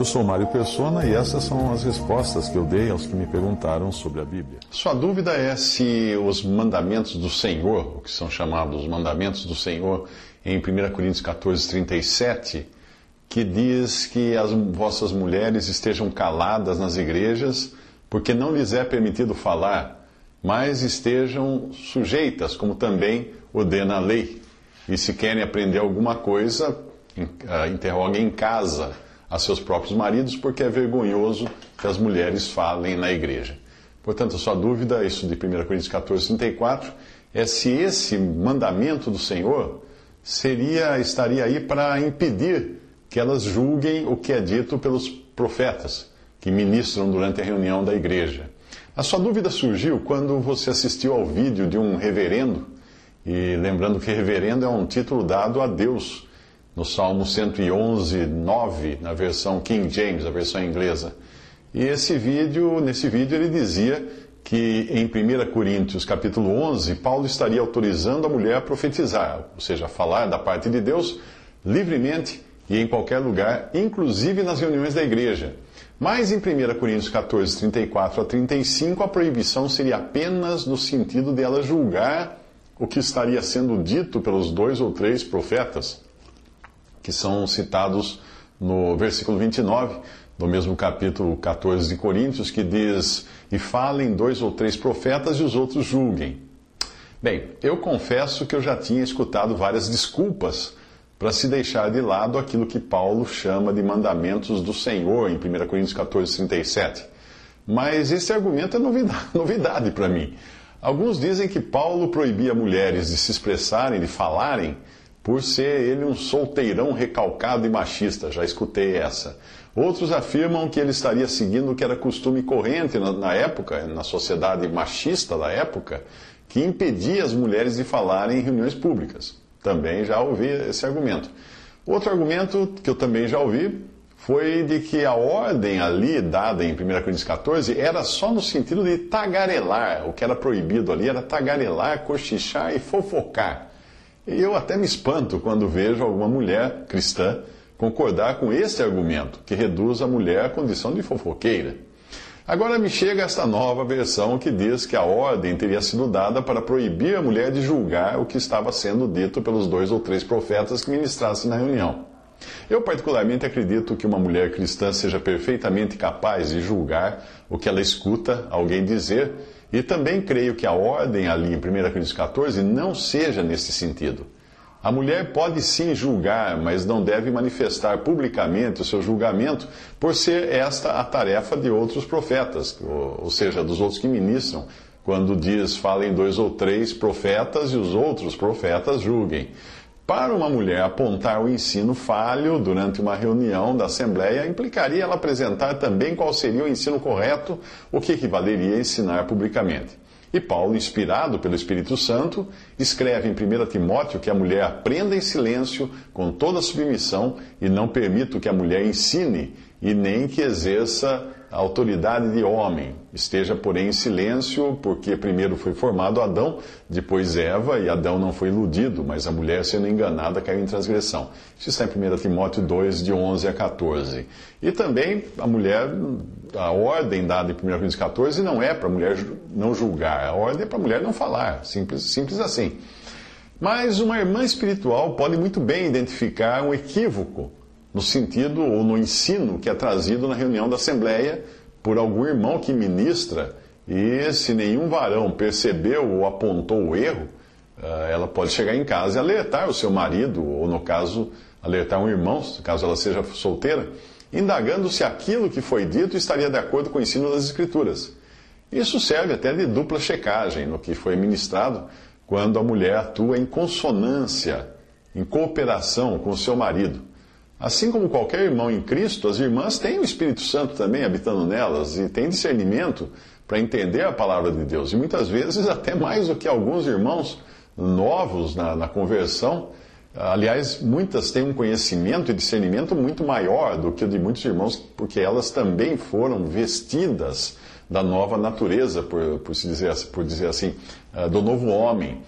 Eu sou Mário Persona e essas são as respostas que eu dei aos que me perguntaram sobre a Bíblia. Sua dúvida é se os mandamentos do Senhor, o que são chamados mandamentos do Senhor, em 1 Coríntios 14, 37, que diz que as vossas mulheres estejam caladas nas igrejas, porque não lhes é permitido falar, mas estejam sujeitas, como também ordena a lei. E se querem aprender alguma coisa, ah, interroguem em casa a seus próprios maridos, porque é vergonhoso que as mulheres falem na igreja. Portanto, a sua dúvida, isso de 1 Coríntios 14, 34, é se esse mandamento do Senhor seria estaria aí para impedir que elas julguem o que é dito pelos profetas que ministram durante a reunião da igreja. A sua dúvida surgiu quando você assistiu ao vídeo de um reverendo, e lembrando que reverendo é um título dado a Deus no Salmo 111, 9, na versão King James, a versão inglesa. E esse vídeo, nesse vídeo ele dizia que em 1 Coríntios capítulo 11, Paulo estaria autorizando a mulher a profetizar, ou seja, a falar da parte de Deus livremente e em qualquer lugar, inclusive nas reuniões da igreja. Mas em 1 Coríntios 14, 34 a 35, a proibição seria apenas no sentido de ela julgar o que estaria sendo dito pelos dois ou três profetas que são citados no versículo 29 do mesmo capítulo 14 de Coríntios, que diz: E falem dois ou três profetas e os outros julguem. Bem, eu confesso que eu já tinha escutado várias desculpas para se deixar de lado aquilo que Paulo chama de mandamentos do Senhor em 1 Coríntios 14, 37. Mas esse argumento é novidade, novidade para mim. Alguns dizem que Paulo proibia mulheres de se expressarem, de falarem, por ser ele um solteirão recalcado e machista, já escutei essa. Outros afirmam que ele estaria seguindo o que era costume corrente na, época, na sociedade machista da época, que impedia as mulheres de falarem em reuniões públicas. Também já ouvi esse argumento. Outro argumento que eu também já ouvi foi de que a ordem ali dada em 1 Coríntios 14 era só no sentido de tagarelar. O que era proibido ali era tagarelar, cochichar e fofocar. E eu até me espanto quando vejo alguma mulher cristã concordar com esse argumento, que reduz a mulher à condição de fofoqueira. Agora me chega esta nova versão que diz que a ordem teria sido dada para proibir a mulher de julgar o que estava sendo dito pelos dois ou três profetas que ministrassem na reunião. Eu, particularmente, acredito que uma mulher cristã seja perfeitamente capaz de julgar o que ela escuta alguém dizer e também creio que a ordem ali em 1 Coríntios 14 não seja nesse sentido. A mulher pode sim julgar, mas não deve manifestar publicamente o seu julgamento, por ser esta a tarefa de outros profetas, ou seja, dos outros que ministram, quando diz falem dois ou três profetas e os outros profetas julguem. Para uma mulher apontar o ensino falho durante uma reunião da Assembleia implicaria ela apresentar também qual seria o ensino correto, o que equivaleria a ensinar publicamente. E Paulo, inspirado pelo Espírito Santo, escreve em 1 Timóteo que a mulher aprenda em silêncio, com toda submissão, e não permita que a mulher ensine e nem que exerça a autoridade de homem. Esteja, porém, em silêncio, porque primeiro foi formado Adão, depois Eva, e Adão não foi iludido, mas a mulher, sendo enganada, caiu em transgressão. Isso está em 1 Timóteo 2, de 11 a 14. E também a mulher, a ordem dada em 1 Coríntios 14 não é para a mulher não julgar, a ordem é para a mulher não falar, simples, simples assim. Mas uma irmã espiritual pode muito bem identificar um equívoco no sentido ou no ensino que é trazido na reunião da Assembleia por algum irmão que ministra, e se nenhum varão percebeu ou apontou o erro, eh, ela pode chegar em casa e alertar o seu marido, ou no caso, alertar um irmão, caso ela seja solteira, indagando se aquilo que foi dito estaria de acordo com o ensino das Escrituras. Isso serve até de dupla checagem no que foi ministrado quando a mulher atua em consonância em cooperação com o seu marido. Assim como qualquer irmão em Cristo, as irmãs têm o Espírito Santo também habitando nelas e têm discernimento para entender a palavra de Deus. E muitas vezes até mais do que alguns irmãos novos na, na conversão. Aliás, muitas têm um conhecimento e discernimento muito maior do que o de muitos irmãos, porque elas também foram vestidas da nova natureza, por, por, dizer, por dizer assim, ah, do novo homem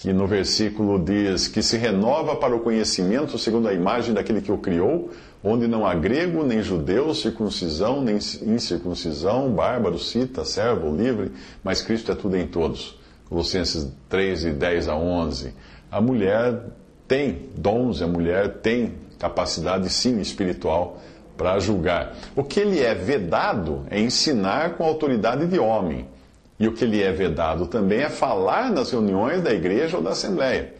que no versículo diz que se renova para o conhecimento segundo a imagem daquele que o criou, onde não há grego, nem judeu, circuncisão, nem incircuncisão, bárbaro, cita, servo, livre, mas Cristo é tudo em todos. Colossenses 3, de 10 a 11. A mulher tem dons, a mulher tem capacidade, sim, espiritual para julgar. O que lhe é vedado é ensinar com autoridade de homem e o que lhe é vedado também é falar nas reuniões da igreja ou da assembleia.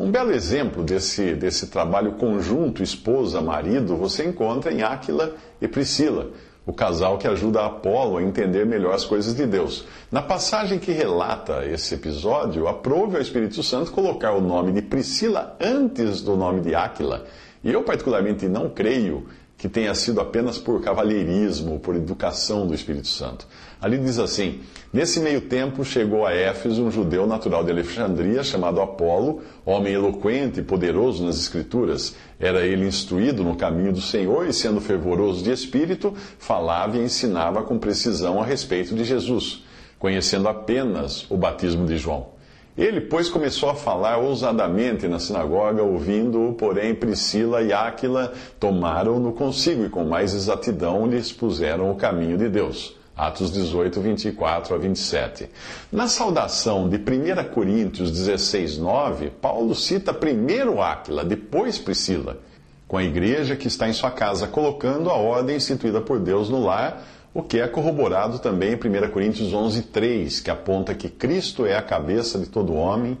Um belo exemplo desse, desse trabalho conjunto, esposa-marido, você encontra em Áquila e Priscila, o casal que ajuda Apolo a entender melhor as coisas de Deus. Na passagem que relata esse episódio, aprove ao Espírito Santo colocar o nome de Priscila antes do nome de Áquila. E eu, particularmente, não creio que tenha sido apenas por cavalheirismo, por educação do Espírito Santo. Ali diz assim: Nesse meio tempo chegou a Éfeso um judeu natural de Alexandria, chamado Apolo, homem eloquente e poderoso nas Escrituras. Era ele instruído no caminho do Senhor e, sendo fervoroso de espírito, falava e ensinava com precisão a respeito de Jesus, conhecendo apenas o batismo de João. Ele, pois, começou a falar ousadamente na sinagoga, ouvindo, porém, Priscila e Áquila tomaram-no consigo e com mais exatidão lhe expuseram o caminho de Deus. Atos 18, 24 a 27. Na saudação de 1 Coríntios 16, 9, Paulo cita primeiro Áquila, depois Priscila, com a igreja que está em sua casa, colocando a ordem instituída por Deus no lar o que é corroborado também em 1 Coríntios 11, 3, que aponta que Cristo é a cabeça de todo homem,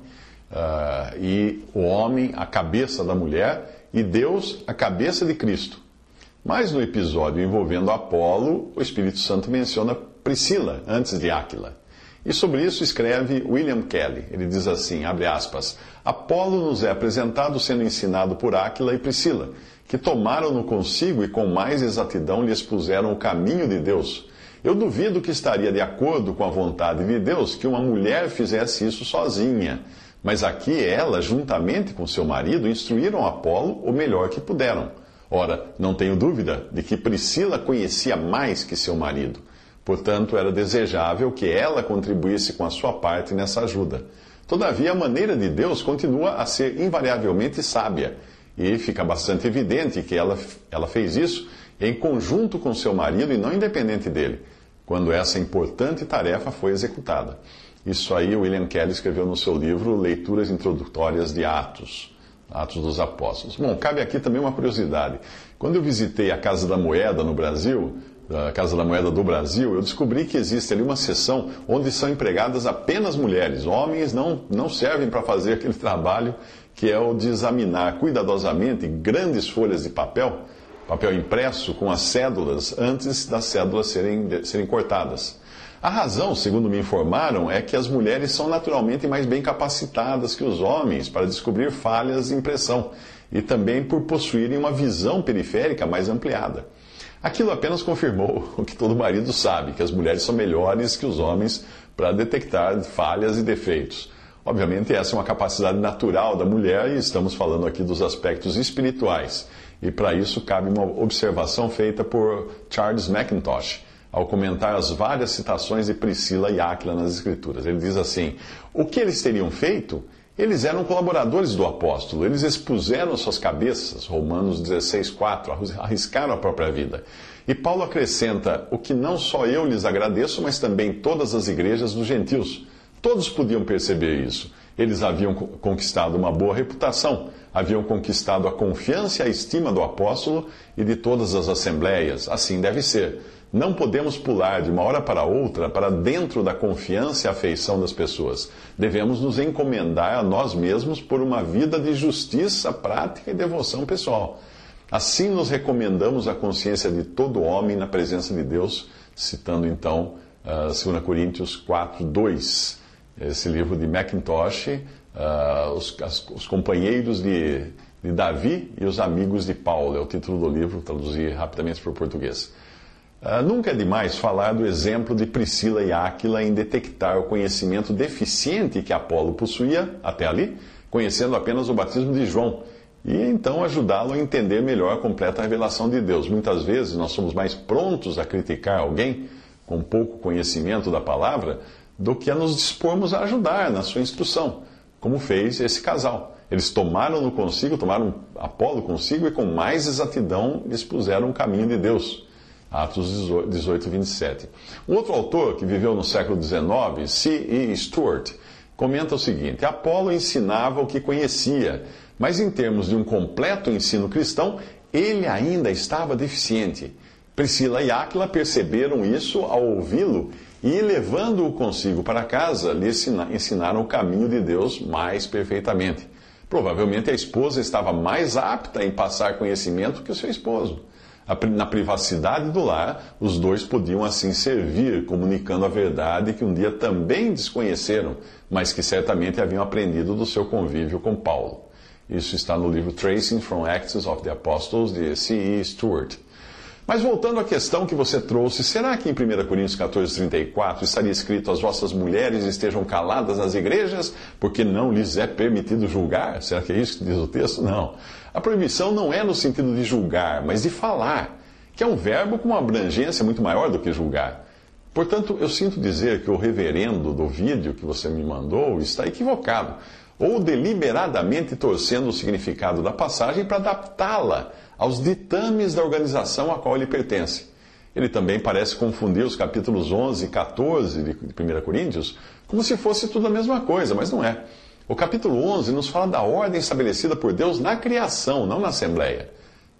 uh, e o homem a cabeça da mulher, e Deus a cabeça de Cristo. Mas no episódio envolvendo Apolo, o Espírito Santo menciona Priscila antes de Áquila. E sobre isso escreve William Kelly. Ele diz assim, abre aspas, Apolo nos é apresentado sendo ensinado por Áquila e Priscila, que tomaram-no consigo e com mais exatidão lhe expuseram o caminho de Deus. Eu duvido que estaria de acordo com a vontade de Deus que uma mulher fizesse isso sozinha. Mas aqui ela, juntamente com seu marido, instruíram Apolo o melhor que puderam. Ora, não tenho dúvida de que Priscila conhecia mais que seu marido. Portanto, era desejável que ela contribuísse com a sua parte nessa ajuda. Todavia, a maneira de Deus continua a ser invariavelmente sábia e fica bastante evidente que ela, ela fez isso em conjunto com seu marido e não independente dele, quando essa importante tarefa foi executada. Isso aí William Kelly escreveu no seu livro Leituras Introdutórias de Atos, Atos dos Apóstolos. Bom, cabe aqui também uma curiosidade. Quando eu visitei a Casa da Moeda no Brasil, a Casa da Moeda do Brasil, eu descobri que existe ali uma seção onde são empregadas apenas mulheres. Homens não, não servem para fazer aquele trabalho que é o de examinar cuidadosamente grandes folhas de papel, papel impresso com as cédulas, antes das cédulas serem, serem cortadas. A razão, segundo me informaram, é que as mulheres são naturalmente mais bem capacitadas que os homens para descobrir falhas de impressão e também por possuírem uma visão periférica mais ampliada. Aquilo apenas confirmou o que todo marido sabe, que as mulheres são melhores que os homens para detectar falhas e defeitos. Obviamente, essa é uma capacidade natural da mulher e estamos falando aqui dos aspectos espirituais. E para isso cabe uma observação feita por Charles McIntosh ao comentar as várias citações de Priscila e Áquila nas Escrituras. Ele diz assim: O que eles teriam feito? Eles eram colaboradores do apóstolo, eles expuseram suas cabeças, Romanos 16,4, arriscaram a própria vida. E Paulo acrescenta: O que não só eu lhes agradeço, mas também todas as igrejas dos gentios Todos podiam perceber isso. Eles haviam conquistado uma boa reputação, haviam conquistado a confiança e a estima do apóstolo e de todas as assembleias. Assim deve ser. Não podemos pular de uma hora para outra para dentro da confiança e afeição das pessoas. Devemos nos encomendar a nós mesmos por uma vida de justiça prática e devoção pessoal. Assim nos recomendamos a consciência de todo homem na presença de Deus, citando então uh, 2 Coríntios 4, 2 esse livro de Macintosh, uh, os, as, os, companheiros de, de, Davi e os amigos de Paulo, é o título do livro, traduzir rapidamente para o português. Uh, nunca é demais falar do exemplo de Priscila e Áquila em detectar o conhecimento deficiente que Apolo possuía até ali, conhecendo apenas o batismo de João, e então ajudá-lo a entender melhor a completa revelação de Deus. Muitas vezes nós somos mais prontos a criticar alguém com pouco conhecimento da palavra do que a nos dispormos a ajudar na sua instrução, como fez esse casal. Eles tomaram no consigo, tomaram Apolo consigo e com mais exatidão expuseram o caminho de Deus. Atos 18, 27. Um outro autor que viveu no século XIX, C.E. Stuart, comenta o seguinte: Apolo ensinava o que conhecia, mas em termos de um completo ensino cristão, ele ainda estava deficiente. Priscila e Áquila perceberam isso ao ouvi-lo e, levando-o consigo para casa, lhe ensinaram o caminho de Deus mais perfeitamente. Provavelmente a esposa estava mais apta em passar conhecimento que o seu esposo. Na privacidade do lar, os dois podiam assim servir, comunicando a verdade que um dia também desconheceram, mas que certamente haviam aprendido do seu convívio com Paulo. Isso está no livro Tracing from Acts of the Apostles, de C.E. Stewart. Mas voltando à questão que você trouxe, será que em 1 Coríntios 14, 34 estaria escrito: As vossas mulheres estejam caladas nas igrejas, porque não lhes é permitido julgar? Será que é isso que diz o texto? Não. A proibição não é no sentido de julgar, mas de falar, que é um verbo com uma abrangência muito maior do que julgar. Portanto, eu sinto dizer que o reverendo do vídeo que você me mandou está equivocado, ou deliberadamente torcendo o significado da passagem para adaptá-la aos ditames da organização a qual ele pertence. Ele também parece confundir os capítulos 11 e 14 de 1 Coríntios como se fosse tudo a mesma coisa, mas não é. O capítulo 11 nos fala da ordem estabelecida por Deus na criação, não na Assembleia.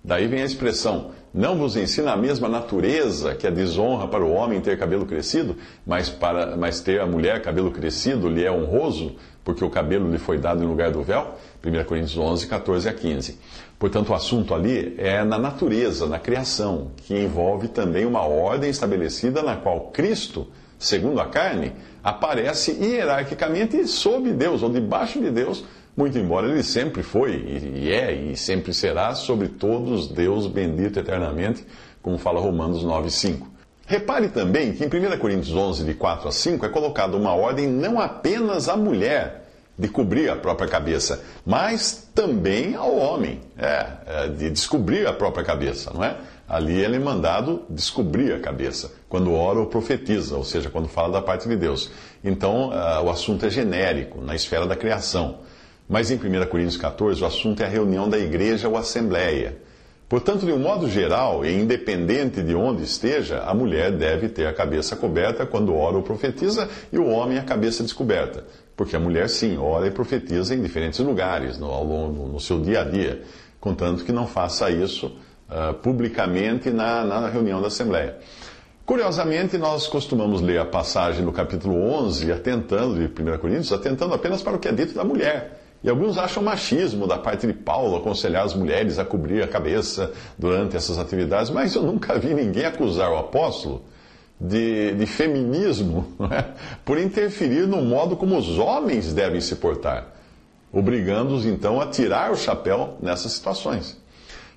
Daí vem a expressão: Não vos ensina a mesma natureza que a desonra para o homem ter cabelo crescido, mas, para, mas ter a mulher cabelo crescido lhe é honroso, porque o cabelo lhe foi dado em lugar do véu? 1 Coríntios 11, 14 a 15. Portanto, o assunto ali é na natureza, na criação, que envolve também uma ordem estabelecida na qual Cristo, segundo a carne, aparece hierarquicamente sob Deus, ou debaixo de Deus, muito embora ele sempre foi, e é, e sempre será sobre todos Deus bendito eternamente, como fala Romanos 9, 5. Repare também que em 1 Coríntios 11, de 4 a 5, é colocada uma ordem não apenas à mulher, de cobrir a própria cabeça, mas também ao homem, é, é, de descobrir a própria cabeça, não é? Ali ele é mandado descobrir a cabeça, quando ora ou profetiza, ou seja, quando fala da parte de Deus. Então, uh, o assunto é genérico, na esfera da criação. Mas em 1 Coríntios 14, o assunto é a reunião da igreja ou assembleia. Portanto, de um modo geral, e independente de onde esteja, a mulher deve ter a cabeça coberta quando ora ou profetiza e o homem a cabeça descoberta. Porque a mulher, sim, ora e profetiza em diferentes lugares, no, ao longo, no seu dia a dia, contanto que não faça isso uh, publicamente na, na reunião da Assembleia. Curiosamente, nós costumamos ler a passagem no capítulo 11, atentando, de 1 Coríntios, atentando apenas para o que é dito da mulher. E alguns acham machismo da parte de Paulo aconselhar as mulheres a cobrir a cabeça durante essas atividades, mas eu nunca vi ninguém acusar o apóstolo de, de feminismo é? por interferir no modo como os homens devem se portar, obrigando-os então a tirar o chapéu nessas situações.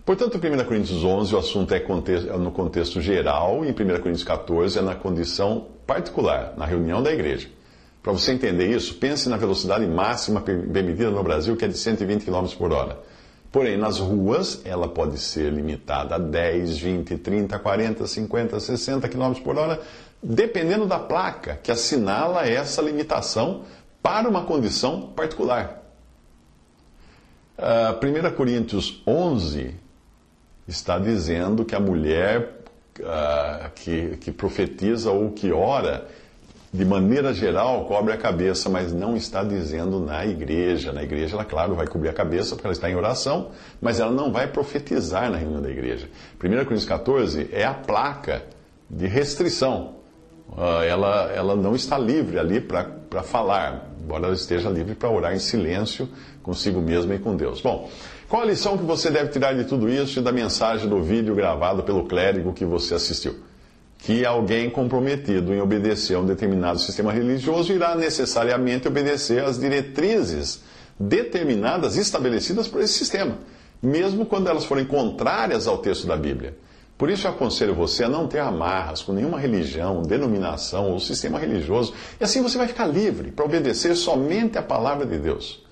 Portanto, em 1 Coríntios 11 o assunto é, é no contexto geral e em 1 Coríntios 14 é na condição particular, na reunião da igreja. Para você entender isso, pense na velocidade máxima permitida no Brasil, que é de 120 km por hora. Porém, nas ruas, ela pode ser limitada a 10, 20, 30, 40, 50, 60 km por hora, dependendo da placa que assinala essa limitação para uma condição particular. Uh, ah, 1 Coríntios 11 está dizendo que a mulher uh, que, que profetiza ou que ora de maneira geral, cobre a cabeça, mas não está dizendo na igreja. Na igreja, ela, claro, vai cobrir a cabeça porque ela está em oração, mas ela não vai profetizar na reunião da igreja. 1 Coríntios 14 é a placa de restrição. Uh, ela, ela não está livre ali para falar, embora ela esteja livre para orar em silêncio consigo mesma e com Deus. Bom, qual a lição que você deve tirar de tudo isso e da mensagem do vídeo gravado pelo clérigo que você assistiu? Que alguém comprometido em obedecer a um determinado sistema religioso irá necessariamente obedecer às diretrizes determinadas, estabelecidas por esse sistema, mesmo quando elas forem contrárias ao texto da Bíblia. Por isso eu aconselho você a não ter amarras com nenhuma religião, denominação ou sistema religioso, e assim você vai ficar livre para obedecer somente a palavra de Deus.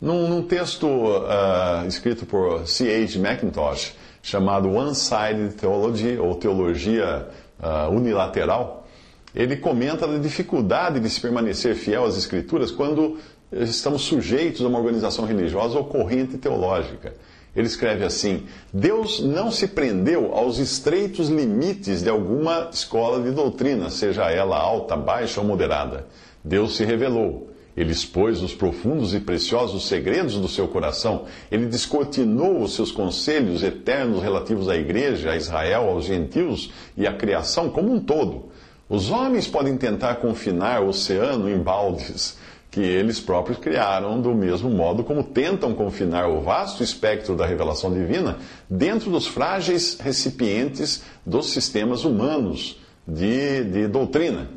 Num, num texto uh, escrito por C.H. Mackintosh, chamado One-Sided Theology, ou Teologia uh, Unilateral, ele comenta a dificuldade de se permanecer fiel às Escrituras quando estamos sujeitos a uma organização religiosa ou corrente teológica. Ele escreve assim: Deus não se prendeu aos estreitos limites de alguma escola de doutrina, seja ela alta, baixa ou moderada. Deus se revelou. Ele expôs os profundos e preciosos segredos do seu coração. Ele descortinou os seus conselhos eternos relativos à igreja, a Israel, aos gentios e à criação como um todo. Os homens podem tentar confinar o oceano em baldes que eles próprios criaram, do mesmo modo como tentam confinar o vasto espectro da revelação divina dentro dos frágeis recipientes dos sistemas humanos de, de doutrina.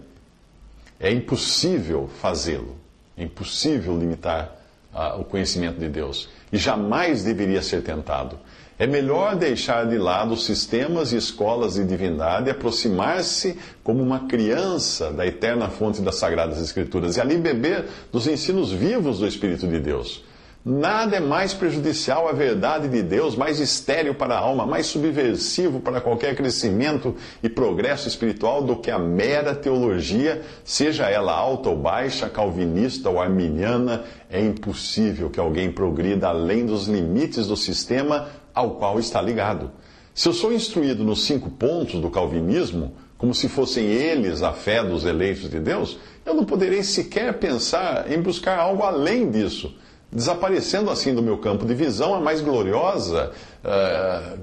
É impossível fazê-lo, é impossível limitar uh, o conhecimento de Deus e jamais deveria ser tentado. É melhor deixar de lado sistemas e escolas de divindade e aproximar-se como uma criança da eterna fonte das Sagradas Escrituras e ali beber dos ensinos vivos do Espírito de Deus. Nada é mais prejudicial à verdade de Deus, mais estéril para a alma, mais subversivo para qualquer crescimento e progresso espiritual do que a mera teologia, seja ela alta ou baixa, calvinista ou arminiana. É impossível que alguém progrida além dos limites do sistema ao qual está ligado. Se eu sou instruído nos cinco pontos do calvinismo, como se fossem eles a fé dos eleitos de Deus, eu não poderei sequer pensar em buscar algo além disso, desaparecendo assim do meu campo de visão a mais gloriosa, uh,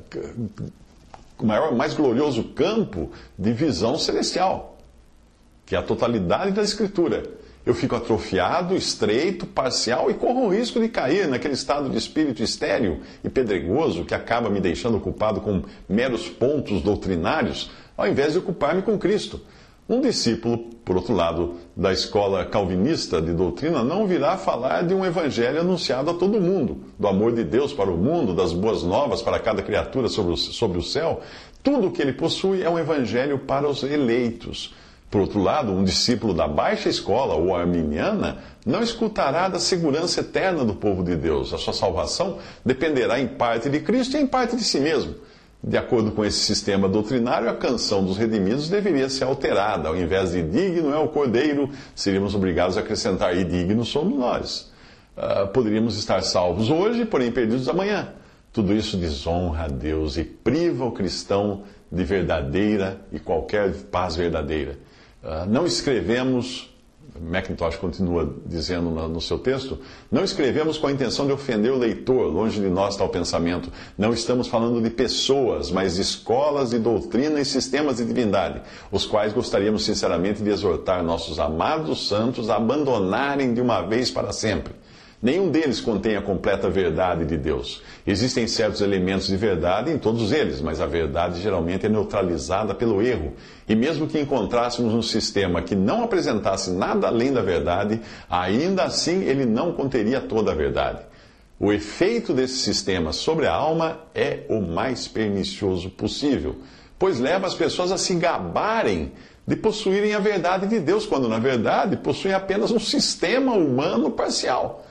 o maior, mais glorioso campo de visão celestial, que é a totalidade da Escritura eu fico atrofiado, estreito, parcial e corro o risco de cair naquele estado de espírito estéril e pedregoso que acaba me deixando ocupado com meros pontos doutrinários, ao invés de ocupar-me com Cristo. Um discípulo, por outro lado, da escola calvinista de doutrina não virá falar de um evangelho anunciado a todo mundo, do amor de Deus para o mundo, das boas novas para cada criatura sobre o, sobre o céu. Tudo o que ele possui é um evangelho para os eleitos por outro lado, um discípulo da baixa escola ou arminiana não escutará da segurança eterna do povo de Deus. A sua salvação dependerá em parte de Cristo e em parte de si mesmo. De acordo com esse sistema doutrinário, a canção dos redimidos deveria ser alterada. Ao invés de digno é o cordeiro, seríamos obrigados a acrescentar e digno somos nós. Uh, poderíamos estar salvos hoje, porém perdidos amanhã. Tudo isso desonra a Deus e priva o cristão de verdadeira e qualquer paz verdadeira. Ah, não escrevemos, Macintosh continua dizendo no seu texto, não escrevemos com a intenção de ofender o leitor, longe de nós tal pensamento. Não estamos falando de pessoas, mas de escolas de doutrina e sistemas de divindade, os quais gostaríamos sinceramente de exortar nossos amados santos a abandonarem de uma vez para sempre. Nenhum deles contém a completa verdade de Deus. Existem certos elementos de verdade em todos eles, mas a verdade geralmente é neutralizada pelo erro. E mesmo que encontrássemos um sistema que não apresentasse nada além da verdade, ainda assim ele não conteria toda a verdade. O efeito desse sistema sobre a alma é o mais pernicioso possível, pois leva as pessoas a se gabarem de possuírem a verdade de Deus, quando na verdade possuem apenas um sistema humano parcial.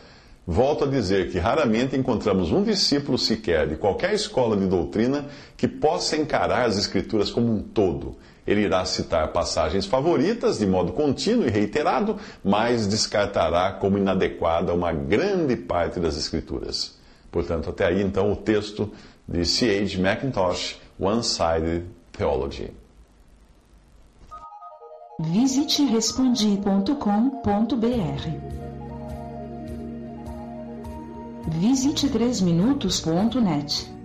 Volto a dizer que raramente encontramos um discípulo sequer de qualquer escola de doutrina que possa encarar as Escrituras como um todo. Ele irá citar passagens favoritas de modo contínuo e reiterado, mas descartará como inadequada uma grande parte das Escrituras. Portanto, até aí então o texto de C.H. Mackintosh, One-Sided Theology. Visite respondi.com.br Visite 3minutos.net.